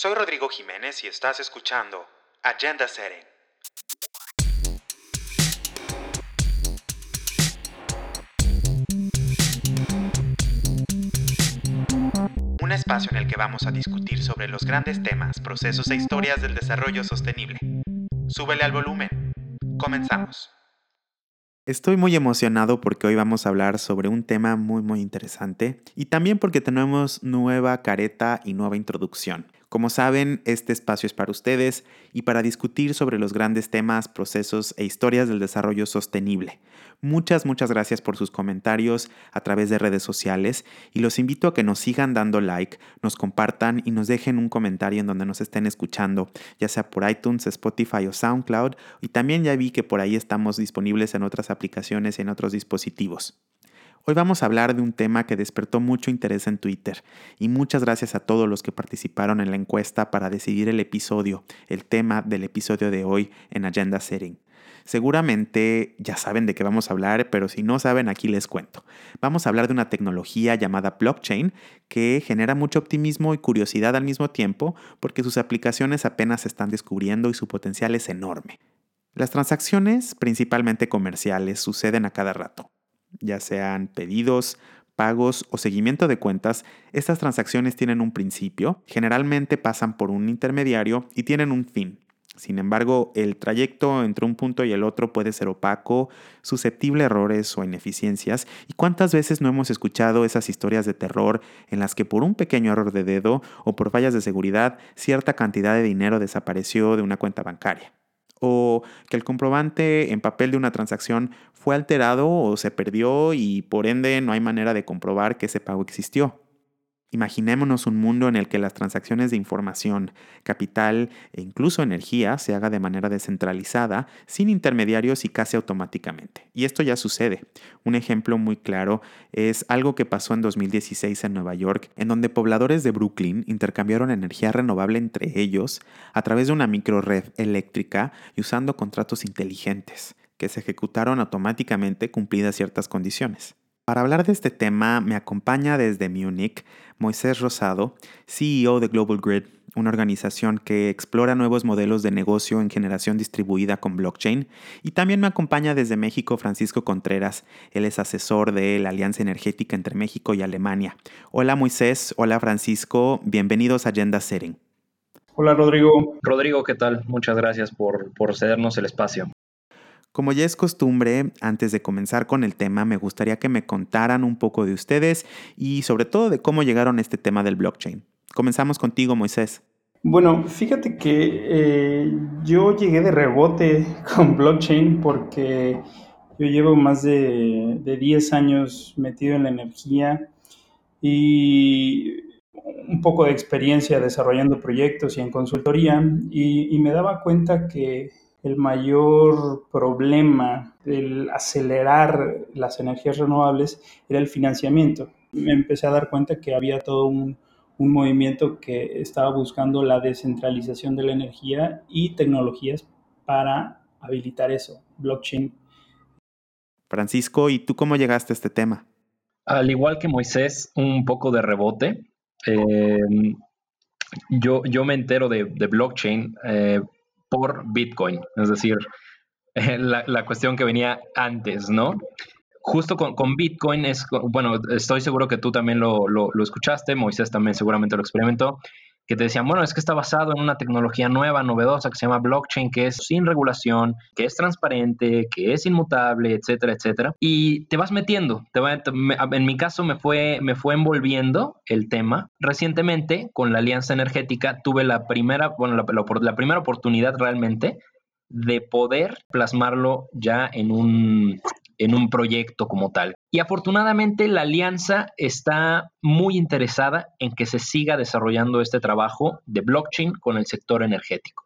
Soy Rodrigo Jiménez y estás escuchando Agenda Setting. Un espacio en el que vamos a discutir sobre los grandes temas, procesos e historias del desarrollo sostenible. Súbele al volumen. Comenzamos. Estoy muy emocionado porque hoy vamos a hablar sobre un tema muy muy interesante y también porque tenemos nueva careta y nueva introducción. Como saben, este espacio es para ustedes y para discutir sobre los grandes temas, procesos e historias del desarrollo sostenible. Muchas, muchas gracias por sus comentarios a través de redes sociales y los invito a que nos sigan dando like, nos compartan y nos dejen un comentario en donde nos estén escuchando, ya sea por iTunes, Spotify o SoundCloud. Y también ya vi que por ahí estamos disponibles en otras aplicaciones y en otros dispositivos. Hoy vamos a hablar de un tema que despertó mucho interés en Twitter y muchas gracias a todos los que participaron en la encuesta para decidir el episodio, el tema del episodio de hoy en Agenda Setting. Seguramente ya saben de qué vamos a hablar, pero si no saben, aquí les cuento. Vamos a hablar de una tecnología llamada blockchain que genera mucho optimismo y curiosidad al mismo tiempo porque sus aplicaciones apenas se están descubriendo y su potencial es enorme. Las transacciones, principalmente comerciales, suceden a cada rato ya sean pedidos, pagos o seguimiento de cuentas, estas transacciones tienen un principio, generalmente pasan por un intermediario y tienen un fin. Sin embargo, el trayecto entre un punto y el otro puede ser opaco, susceptible a errores o ineficiencias, y cuántas veces no hemos escuchado esas historias de terror en las que por un pequeño error de dedo o por fallas de seguridad cierta cantidad de dinero desapareció de una cuenta bancaria o que el comprobante en papel de una transacción fue alterado o se perdió y por ende no hay manera de comprobar que ese pago existió. Imaginémonos un mundo en el que las transacciones de información, capital e incluso energía se haga de manera descentralizada, sin intermediarios y casi automáticamente. Y esto ya sucede. Un ejemplo muy claro es algo que pasó en 2016 en Nueva York, en donde pobladores de Brooklyn intercambiaron energía renovable entre ellos a través de una microred eléctrica y usando contratos inteligentes que se ejecutaron automáticamente cumplidas ciertas condiciones. Para hablar de este tema me acompaña desde Múnich Moisés Rosado, CEO de Global Grid, una organización que explora nuevos modelos de negocio en generación distribuida con blockchain. Y también me acompaña desde México Francisco Contreras, él es asesor de la Alianza Energética entre México y Alemania. Hola Moisés, hola Francisco, bienvenidos a Agenda Setting. Hola Rodrigo. Rodrigo, ¿qué tal? Muchas gracias por, por cedernos el espacio. Como ya es costumbre, antes de comenzar con el tema, me gustaría que me contaran un poco de ustedes y sobre todo de cómo llegaron a este tema del blockchain. Comenzamos contigo, Moisés. Bueno, fíjate que eh, yo llegué de rebote con blockchain porque yo llevo más de, 10 años metido en la energía y un poco de experiencia desarrollando proyectos y en consultoría y me daba cuenta que el mayor problema del acelerar las energías renovables era el financiamiento. Me empecé a dar cuenta que había todo un, movimiento que estaba buscando la descentralización de la energía y tecnologías para habilitar eso, blockchain. Francisco, ¿y tú cómo llegaste a este tema? Al igual que Moisés, un poco de rebote. Eh, yo, yo me entero de, blockchain eh, por Bitcoin, es decir, la, cuestión que venía antes, ¿no? Justo con, Bitcoin es, bueno, estoy seguro que tú también lo, lo, escuchaste, Moisés también seguramente lo experimentó, que te decían, bueno, es que está basado en una tecnología nueva, novedosa, que se llama blockchain, que es sin regulación, que es transparente, que es inmutable, etcétera, etcétera. Y te vas metiendo. Te en mi caso me fue, me fue envolviendo el tema. Recientemente, con la Alianza Energética, tuve la primera, bueno, la primera oportunidad realmente de poder plasmarlo ya en un, en un proyecto como tal. Y afortunadamente la alianza está muy interesada en que se siga desarrollando este trabajo de blockchain con el sector energético.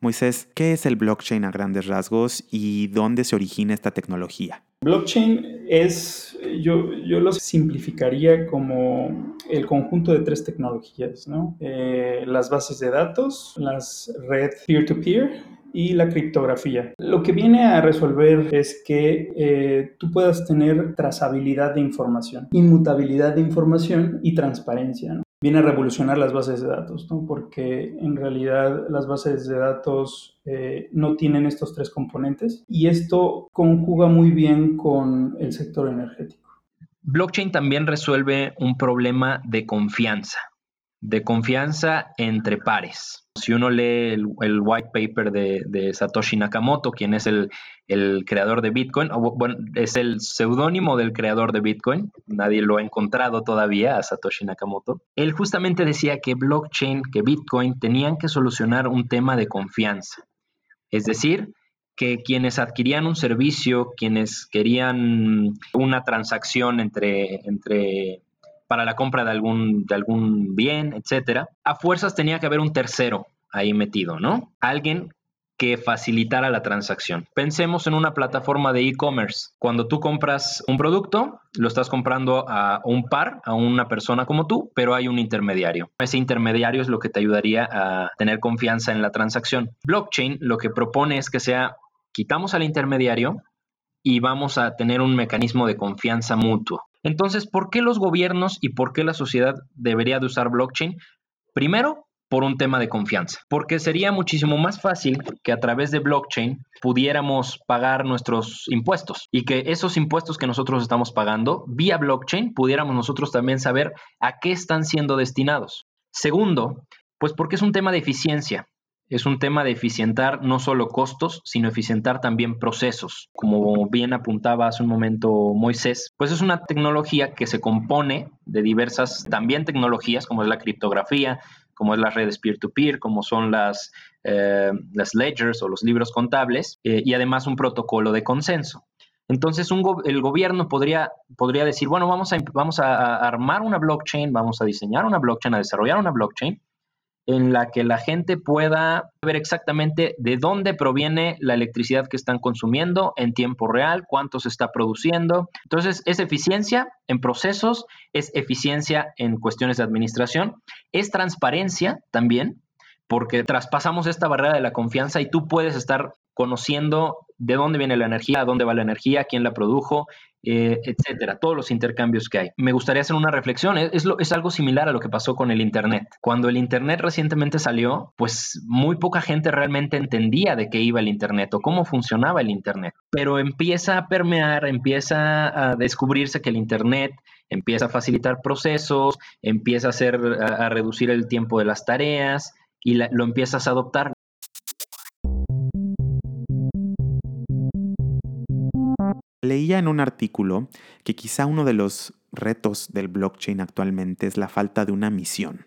Moisés, ¿qué es el blockchain a grandes rasgos y dónde se origina esta tecnología? Blockchain es, yo, yo lo simplificaría como el conjunto de tres tecnologías, ¿no? Eh, las bases de datos, las red peer-to-peer y la criptografía. Lo que viene a resolver es que eh, tú puedas tener trazabilidad de información, inmutabilidad de información y transparencia. viene a revolucionar las bases de datos, ¿no? porque en realidad las bases de datos eh, no tienen estos tres componentes y esto conjuga muy bien con el sector energético. Blockchain también resuelve un problema de confianza de confianza entre pares. Si uno lee el, white paper de, Satoshi Nakamoto, quien es el, creador de Bitcoin, bueno, es el seudónimo del creador de Bitcoin, nadie lo ha encontrado todavía a Satoshi Nakamoto, él justamente decía que blockchain, que Bitcoin tenían que solucionar un tema de confianza. Es decir, que quienes adquirían un servicio, quienes querían una transacción entre, entre para la compra de algún, de algún bien, etcétera, a fuerzas tenía que haber un tercero ahí metido, ¿no? Alguien que facilitara la transacción. Pensemos en una plataforma de e-commerce. Cuando tú compras un producto, lo estás comprando a un par, a una persona como tú, pero hay un intermediario. Ese intermediario es lo que te ayudaría a tener confianza en la transacción. Blockchain lo que propone es que sea, quitamos al intermediario y vamos a tener un mecanismo de confianza mutuo. Entonces, ¿por qué los gobiernos y por qué la sociedad debería de usar blockchain? Primero, por un tema de confianza, porque sería muchísimo más fácil que a través de blockchain pudiéramos pagar nuestros impuestos y que esos impuestos que nosotros estamos pagando vía blockchain pudiéramos nosotros también saber a qué están siendo destinados. Segundo, pues porque es un tema de eficiencia es un tema de eficientar no solo costos, sino eficientar también procesos. Como bien apuntaba hace un momento Moisés, pues es una tecnología que se compone de diversas también tecnologías, como es la criptografía, como es las redes peer-to-peer, como son las, eh, las ledgers o los libros contables, eh, y además un protocolo de consenso. Entonces, el gobierno podría, podría decir, bueno, vamos a, vamos a armar una blockchain, vamos a diseñar una blockchain, a desarrollar una blockchain, en la que la gente pueda ver exactamente de dónde proviene la electricidad que están consumiendo en tiempo real, cuánto se está produciendo. Entonces, es eficiencia en procesos, es eficiencia en cuestiones de administración, es transparencia también, porque traspasamos esta barrera de la confianza y tú puedes estar conociendo de dónde viene la energía, a dónde va la energía, quién la produjo, eh, etcétera, todos los intercambios que hay. Me gustaría hacer una reflexión, es, es, algo similar a lo que pasó con el Internet. Cuando el Internet recientemente salió, pues muy poca gente realmente entendía de qué iba el Internet o cómo funcionaba el Internet, pero empieza a permear, empieza a descubrirse que el Internet empieza a facilitar procesos, empieza a, hacer, a, reducir el tiempo de las tareas y lo empiezas a adoptar. Leía en un artículo que quizá uno de los retos del blockchain actualmente es la falta de una misión.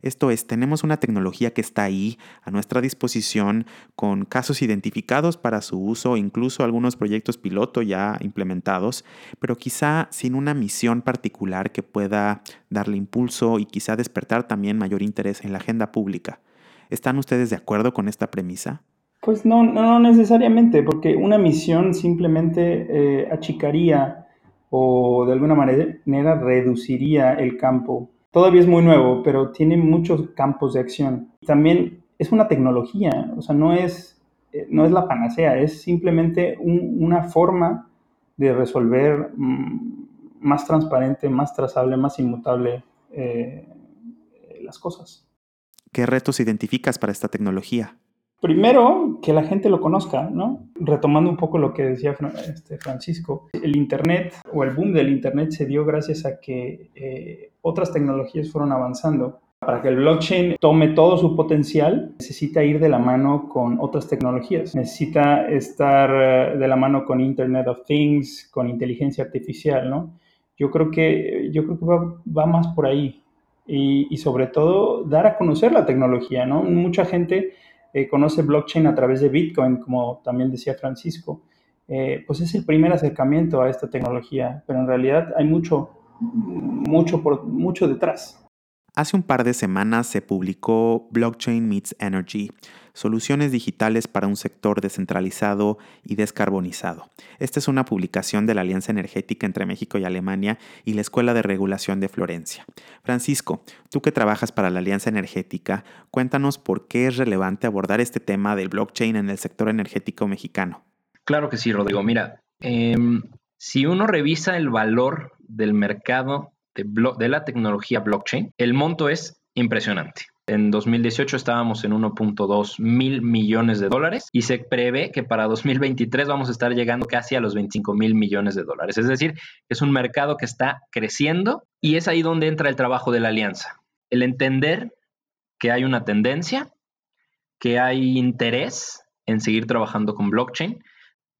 Esto es, tenemos una tecnología que está ahí a nuestra disposición con casos identificados para su uso, incluso algunos proyectos piloto ya implementados, pero quizá sin una misión particular que pueda darle impulso y quizá despertar también mayor interés en la agenda pública. ¿Están ustedes de acuerdo con esta premisa? Pues no, no necesariamente, porque una misión simplemente eh, achicaría o de alguna manera reduciría el campo. Todavía es muy nuevo, pero tiene muchos campos de acción. También es una tecnología, o sea, no es, eh, no es la panacea, es simplemente una forma de resolver mm, más transparente, más trazable, más inmutable eh, las cosas. ¿Qué retos identificas para esta tecnología? Primero, que la gente lo conozca, ¿no? Retomando un poco lo que decía este, Francisco, el Internet o el boom del Internet se dio gracias a que eh, otras tecnologías fueron avanzando. Para que el blockchain tome todo su potencial, necesita ir de la mano con otras tecnologías. Necesita estar eh, de la mano con Internet of Things, con inteligencia artificial, ¿no? Yo creo que, yo creo que va, más por ahí. Y, y sobre todo, dar a conocer la tecnología, ¿no? Mucha gente eh, conoce blockchain a través de Bitcoin, como también decía Francisco, eh, pues es el primer acercamiento a esta tecnología, pero en realidad hay mucho, mucho, por, mucho detrás. Hace un par de semanas se publicó Blockchain Meets Energy, soluciones digitales para un sector descentralizado y descarbonizado. Esta es una publicación de la Alianza Energética entre México y Alemania y la Escuela de Regulación de Florencia. Francisco, tú que trabajas para la Alianza Energética, cuéntanos por qué es relevante abordar este tema del blockchain en el sector energético mexicano. Claro que sí, Rodrigo. Mira, em, si uno revisa el valor del mercado de, la tecnología blockchain, el monto es impresionante. En 2018 estábamos en 1.2 mil millones de dólares y se prevé que para 2023 vamos a estar llegando casi a los 25 mil millones de dólares. Es decir, es un mercado que está creciendo y es ahí donde entra el trabajo de la alianza. El entender que hay una tendencia, que hay interés en seguir trabajando con blockchain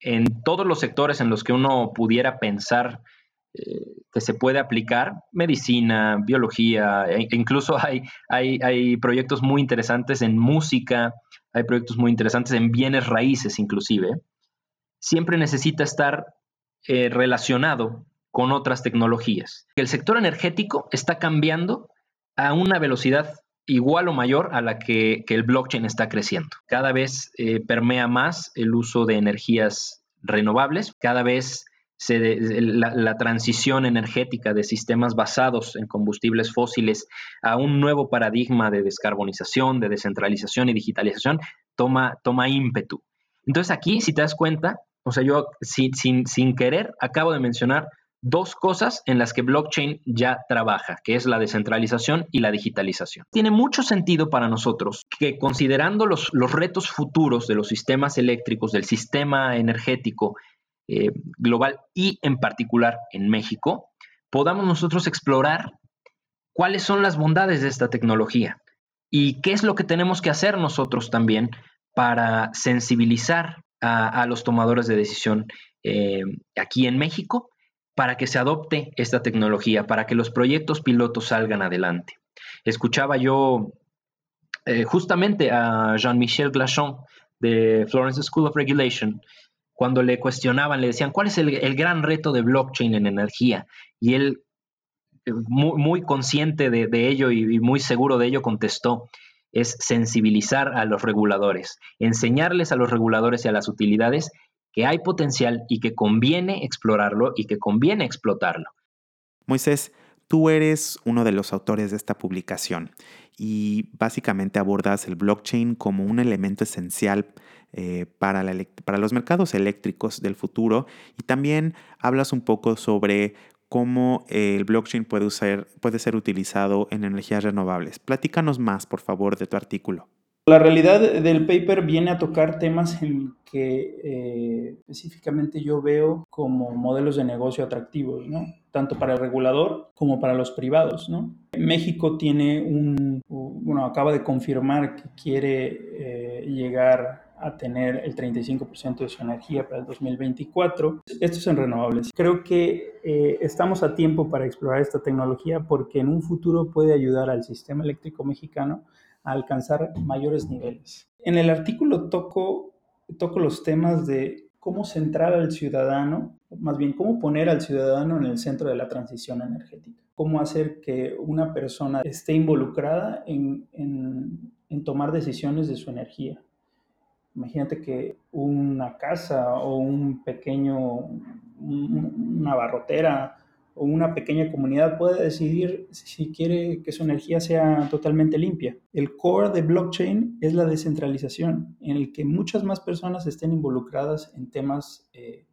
en todos los sectores en los que uno pudiera pensar que se puede aplicar, medicina, biología, e incluso hay, hay, hay, proyectos muy interesantes en música, hay proyectos muy interesantes en bienes raíces inclusive, siempre necesita estar eh, relacionado con otras tecnologías. El sector energético está cambiando a una velocidad igual o mayor a la que, el blockchain está creciendo. Cada vez eh, permea más el uso de energías renovables, cada vez se, la, transición energética de sistemas basados en combustibles fósiles a un nuevo paradigma de descarbonización, de descentralización y digitalización toma, toma ímpetu. Entonces aquí, si te das cuenta, o sea, yo sin, sin querer acabo de mencionar dos cosas en las que blockchain ya trabaja, que es la descentralización y la digitalización. Tiene mucho sentido para nosotros que considerando los, los retos futuros de los sistemas eléctricos, del sistema energético eh, global y en particular en México, podamos nosotros explorar cuáles son las bondades de esta tecnología y qué es lo que tenemos que hacer nosotros también para sensibilizar a, los tomadores de decisión eh, aquí en México para que se adopte esta tecnología, para que los proyectos pilotos salgan adelante. Escuchaba yo eh, justamente a Jean-Michel Glachon de Florence School of Regulation, cuando le cuestionaban, le decían, ¿cuál es el, gran reto de blockchain en energía? Y él, eh, muy, consciente de, ello y, muy seguro de ello, contestó, es sensibilizar a los reguladores, enseñarles a los reguladores y a las utilidades que hay potencial y que conviene explorarlo y que conviene explotarlo. Moisés, tú eres uno de los autores de esta publicación y básicamente abordas el blockchain como un elemento esencial eh, para, los mercados eléctricos del futuro y también hablas un poco sobre cómo el blockchain puede, usar, puede ser utilizado en energías renovables. Platícanos más, por favor, de tu artículo. La realidad del paper viene a tocar temas en que eh, específicamente yo veo como modelos de negocio atractivos, ¿no? tanto para el regulador como para los privados. ¿no? México tiene un, bueno, acaba de confirmar que quiere eh, llegar a tener el 35% de su energía para el 2024. Esto es en renovables. Creo que eh, estamos a tiempo para explorar esta tecnología porque en un futuro puede ayudar al sistema eléctrico mexicano a alcanzar mayores niveles. En el artículo toco, toco los temas de cómo centrar al ciudadano, más bien cómo poner al ciudadano en el centro de la transición energética, cómo hacer que una persona esté involucrada en, en tomar decisiones de su energía. Imagínate que una casa o un pequeño, una barrotera o una pequeña comunidad puede decidir si quiere que su energía sea totalmente limpia. El core de blockchain es la descentralización, en el que muchas más personas estén involucradas en temas eh,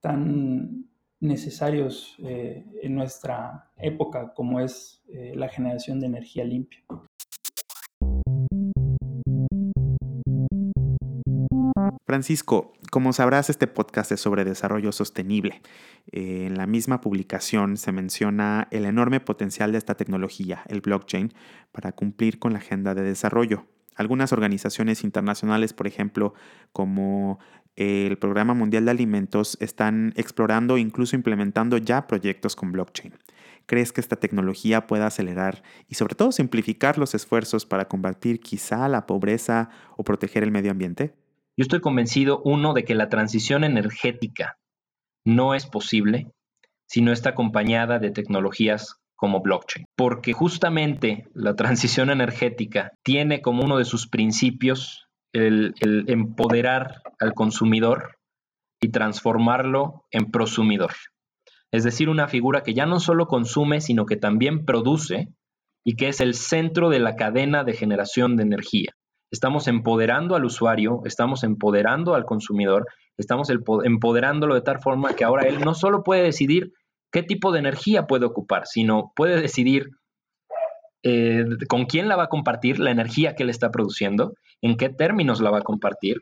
tan necesarios eh, en nuestra época como es eh, la generación de energía limpia. Francisco, como sabrás, este podcast es sobre desarrollo sostenible. Eh, en la misma publicación se menciona el enorme potencial de esta tecnología, el blockchain, para cumplir con la agenda de desarrollo. Algunas organizaciones internacionales, por ejemplo, como el Programa Mundial de Alimentos, están explorando e incluso implementando ya proyectos con blockchain. ¿Crees que esta tecnología pueda acelerar y sobre todo simplificar los esfuerzos para combatir quizá la pobreza o proteger el medio ambiente? Yo estoy convencido, uno, de que la transición energética no es posible si no está acompañada de tecnologías como blockchain, porque justamente la transición energética tiene como uno de sus principios el, empoderar al consumidor y transformarlo en prosumidor. Es decir, una figura que ya no solo consume, sino que también produce y que es el centro de la cadena de generación de energía estamos empoderando al usuario, estamos empoderando al consumidor, estamos empoderándolo de tal forma que ahora él no solo puede decidir qué tipo de energía puede ocupar, sino puede decidir eh, con quién la va a compartir, la energía que él está produciendo, en qué términos la va a compartir.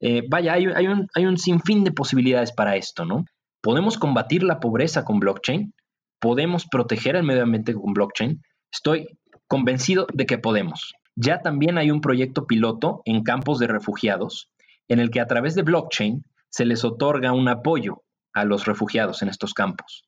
Eh, vaya, hay, un, hay un sinfín de posibilidades para esto, ¿no? Podemos combatir la pobreza con blockchain, podemos proteger el medio ambiente con blockchain. Estoy convencido de que podemos. Ya también hay un proyecto piloto en campos de refugiados en el que a través de blockchain se les otorga un apoyo a los refugiados en estos campos.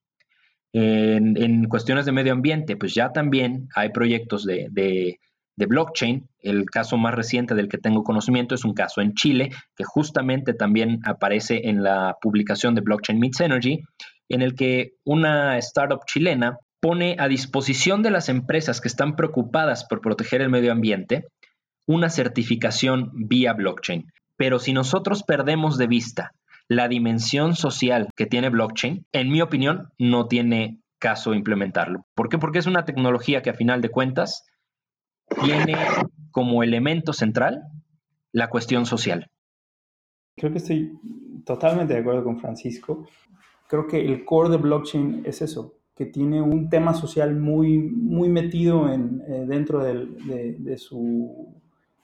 En, cuestiones de medio ambiente, pues ya también hay proyectos de, de, blockchain. El caso más reciente del que tengo conocimiento es un caso en Chile, que justamente también aparece en la publicación de Blockchain Meets Energy, en el que una startup chilena pone a disposición de las empresas que están preocupadas por proteger el medio ambiente una certificación vía blockchain. Pero si nosotros perdemos de vista la dimensión social que tiene blockchain, en mi opinión, no tiene caso implementarlo. ¿Por qué? Porque es una tecnología que a final de cuentas tiene como elemento central la cuestión social. Creo que estoy totalmente de acuerdo con Francisco. Creo que el core de blockchain es eso, que tiene un tema social muy, muy metido en, eh, dentro de, su,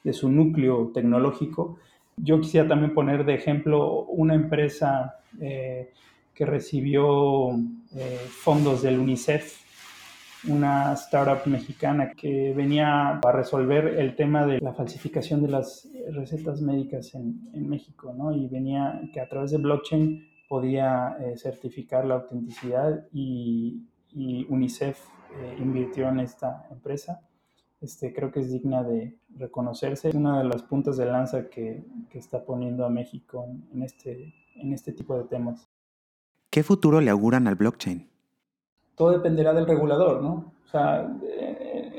de su núcleo tecnológico. Yo quisiera también poner de ejemplo una empresa eh, que recibió eh, fondos del UNICEF, una startup mexicana que venía a resolver el tema de la falsificación de las recetas médicas en, en México, ¿no? Y venía que a través de blockchain podía eh, certificar la autenticidad y, UNICEF eh, invirtió en esta empresa. Este, creo que es digna de reconocerse. Es una de las puntas de lanza que, que está poniendo a México en, este, en este tipo de temas. ¿Qué futuro le auguran al blockchain? Todo dependerá del regulador, ¿no? O sea,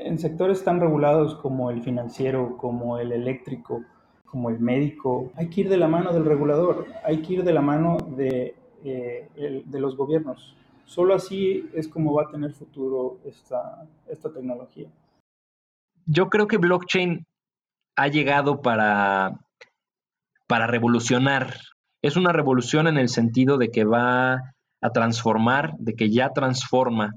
en sectores tan regulados como el financiero, como el eléctrico, como el médico, hay que ir de la mano del regulador, hay que ir de la mano de, eh, de los gobiernos. Solo así es como va a tener futuro esta, esta tecnología. Yo creo que blockchain ha llegado para, para revolucionar. Es una revolución en el sentido de que va a transformar, de que ya transforma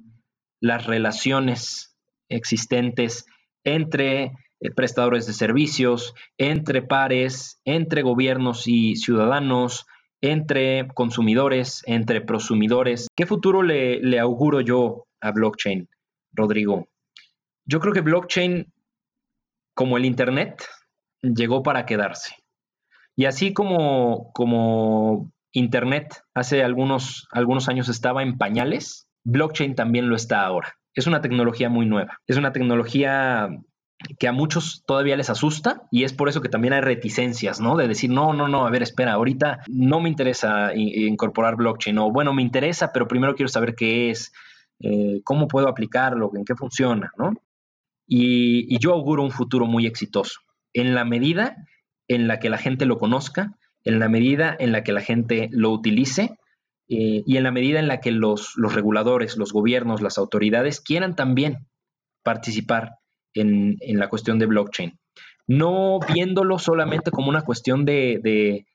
las relaciones existentes entre eh, prestadores de servicios, entre pares, entre gobiernos y ciudadanos, entre consumidores, entre prosumidores. ¿Qué futuro le, auguro yo a blockchain, Rodrigo? Yo creo que blockchain, como el Internet, llegó para quedarse. Y así como, como Internet hace algunos, algunos años estaba en pañales, blockchain también lo está ahora. Es una tecnología muy nueva. Es una tecnología que a muchos todavía les asusta y es por eso que también hay reticencias, ¿no? De decir, no, no, no, a ver, espera, ahorita no me interesa incorporar blockchain o bueno, me interesa, pero primero quiero saber qué es, eh, cómo puedo aplicarlo, en qué funciona, ¿no? Y, yo auguro un futuro muy exitoso en la medida en la que la gente lo conozca, en la medida en la que la gente lo utilice eh, y en la medida en la que los reguladores, los gobiernos, las autoridades quieran también participar en, la cuestión de blockchain. No viéndolo solamente como una cuestión de,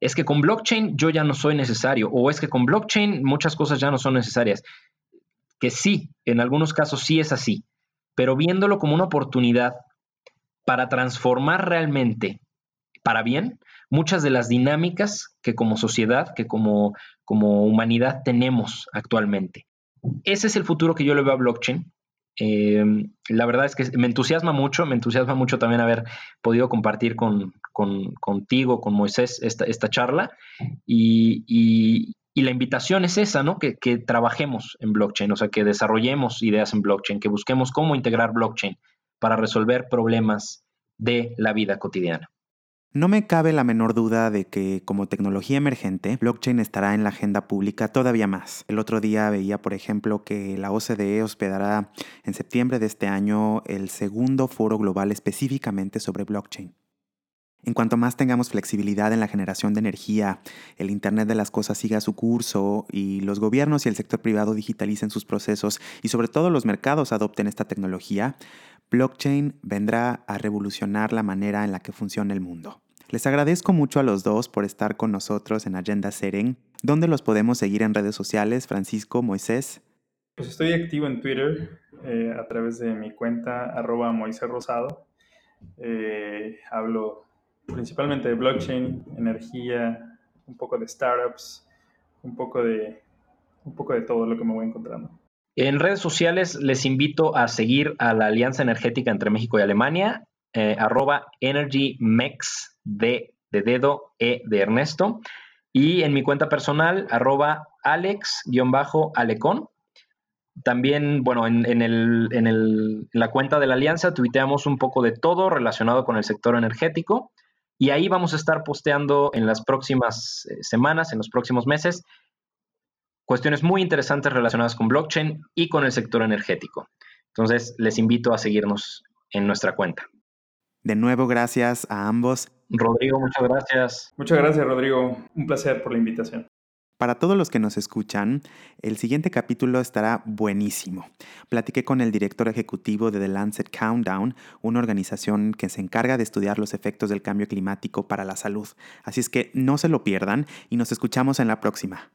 es que con blockchain yo ya no soy necesario, o es que con blockchain muchas cosas ya no son necesarias. Que sí, en algunos casos sí es así, pero viéndolo como una oportunidad para transformar realmente para bien muchas de las dinámicas que como sociedad, que como, como humanidad tenemos actualmente. Ese es el futuro que yo le veo a blockchain. Eh, la verdad es que me entusiasma mucho, me entusiasma mucho también haber podido compartir con, contigo, con Moisés, esta, esta charla. Y, la invitación es esa, ¿no? Que, que, trabajemos en blockchain, o sea, que desarrollemos ideas en blockchain, que busquemos cómo integrar blockchain para resolver problemas de la vida cotidiana. No me cabe la menor duda de que como tecnología emergente, blockchain estará en la agenda pública todavía más. El otro día veía, por ejemplo, que la OCDE hospedará en septiembre de este año el segundo foro global específicamente sobre blockchain. En cuanto más tengamos flexibilidad en la generación de energía, el Internet de las Cosas siga su curso y los gobiernos y el sector privado digitalicen sus procesos y sobre todo los mercados adopten esta tecnología, blockchain vendrá a revolucionar la manera en la que funciona el mundo. Les agradezco mucho a los dos por estar con nosotros en Agenda Seren. ¿Dónde los podemos seguir en redes sociales, Francisco, Moisés? Pues estoy activo en Twitter eh, a través de mi cuenta arroba Moisés Rosado. Eh, hablo principalmente de blockchain, energía, un poco de startups, un poco de, un poco de todo lo que me voy encontrando. En redes sociales les invito a seguir a la Alianza Energética entre México y Alemania, eh, arroba EnergyMex de, de dedo E de Ernesto. Y en mi cuenta personal, arroba alex-alecón. También, bueno, en, en, la cuenta de la Alianza tuiteamos un poco de todo relacionado con el sector energético. Y ahí vamos a estar posteando en las próximas eh, semanas, en los próximos meses, cuestiones muy interesantes relacionadas con blockchain y con el sector energético. Entonces, les invito a seguirnos en nuestra cuenta. De nuevo, gracias a ambos. Rodrigo, muchas gracias. Muchas gracias, Rodrigo. Un placer por la invitación. Para todos los que nos escuchan, el siguiente capítulo estará buenísimo. Platiqué con el director ejecutivo de The Lancet Countdown, una organización que se encarga de estudiar los efectos del cambio climático para la salud. Así es que no se lo pierdan y nos escuchamos en la próxima.